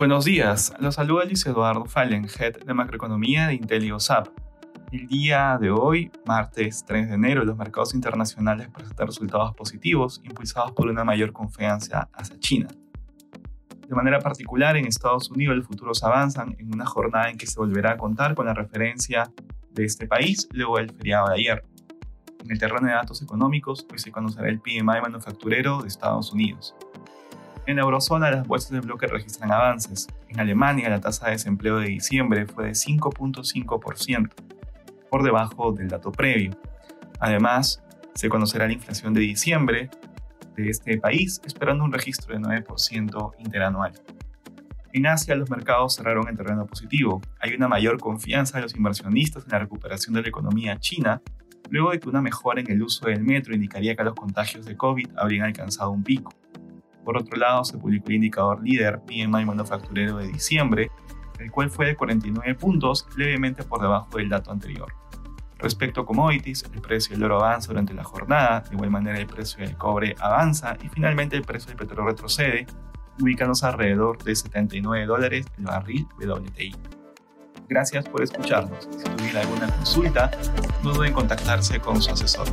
Buenos días, los saluda Luis Eduardo Fallen, Head de Macroeconomía de IntelioSAP. El día de hoy, martes 3 de enero, los mercados internacionales presentan resultados positivos impulsados por una mayor confianza hacia China. De manera particular, en Estados Unidos los futuros avanzan en una jornada en que se volverá a contar con la referencia de este país luego del feriado de ayer. En el terreno de datos económicos, hoy se conocerá el PMI manufacturero de Estados Unidos. En la eurozona, las bolsas de bloque registran avances. En Alemania, la tasa de desempleo de diciembre fue de 5.5%, por debajo del dato previo. Además, se conocerá la inflación de diciembre de este país, esperando un registro de 9% interanual. En Asia, los mercados cerraron en terreno positivo. Hay una mayor confianza de los inversionistas en la recuperación de la economía china, luego de que una mejora en el uso del metro indicaría que los contagios de COVID habrían alcanzado un pico. Por otro lado, se publicó el indicador líder PMI manufacturero de diciembre, el cual fue de 49 puntos, levemente por debajo del dato anterior. Respecto a commodities, el precio del oro avanza durante la jornada, de igual manera el precio del cobre avanza y finalmente el precio del petróleo retrocede, ubicándose alrededor de 79 dólares el barril WTI. Gracias por escucharnos. Si tuviera alguna consulta, no duden en contactarse con su asesor.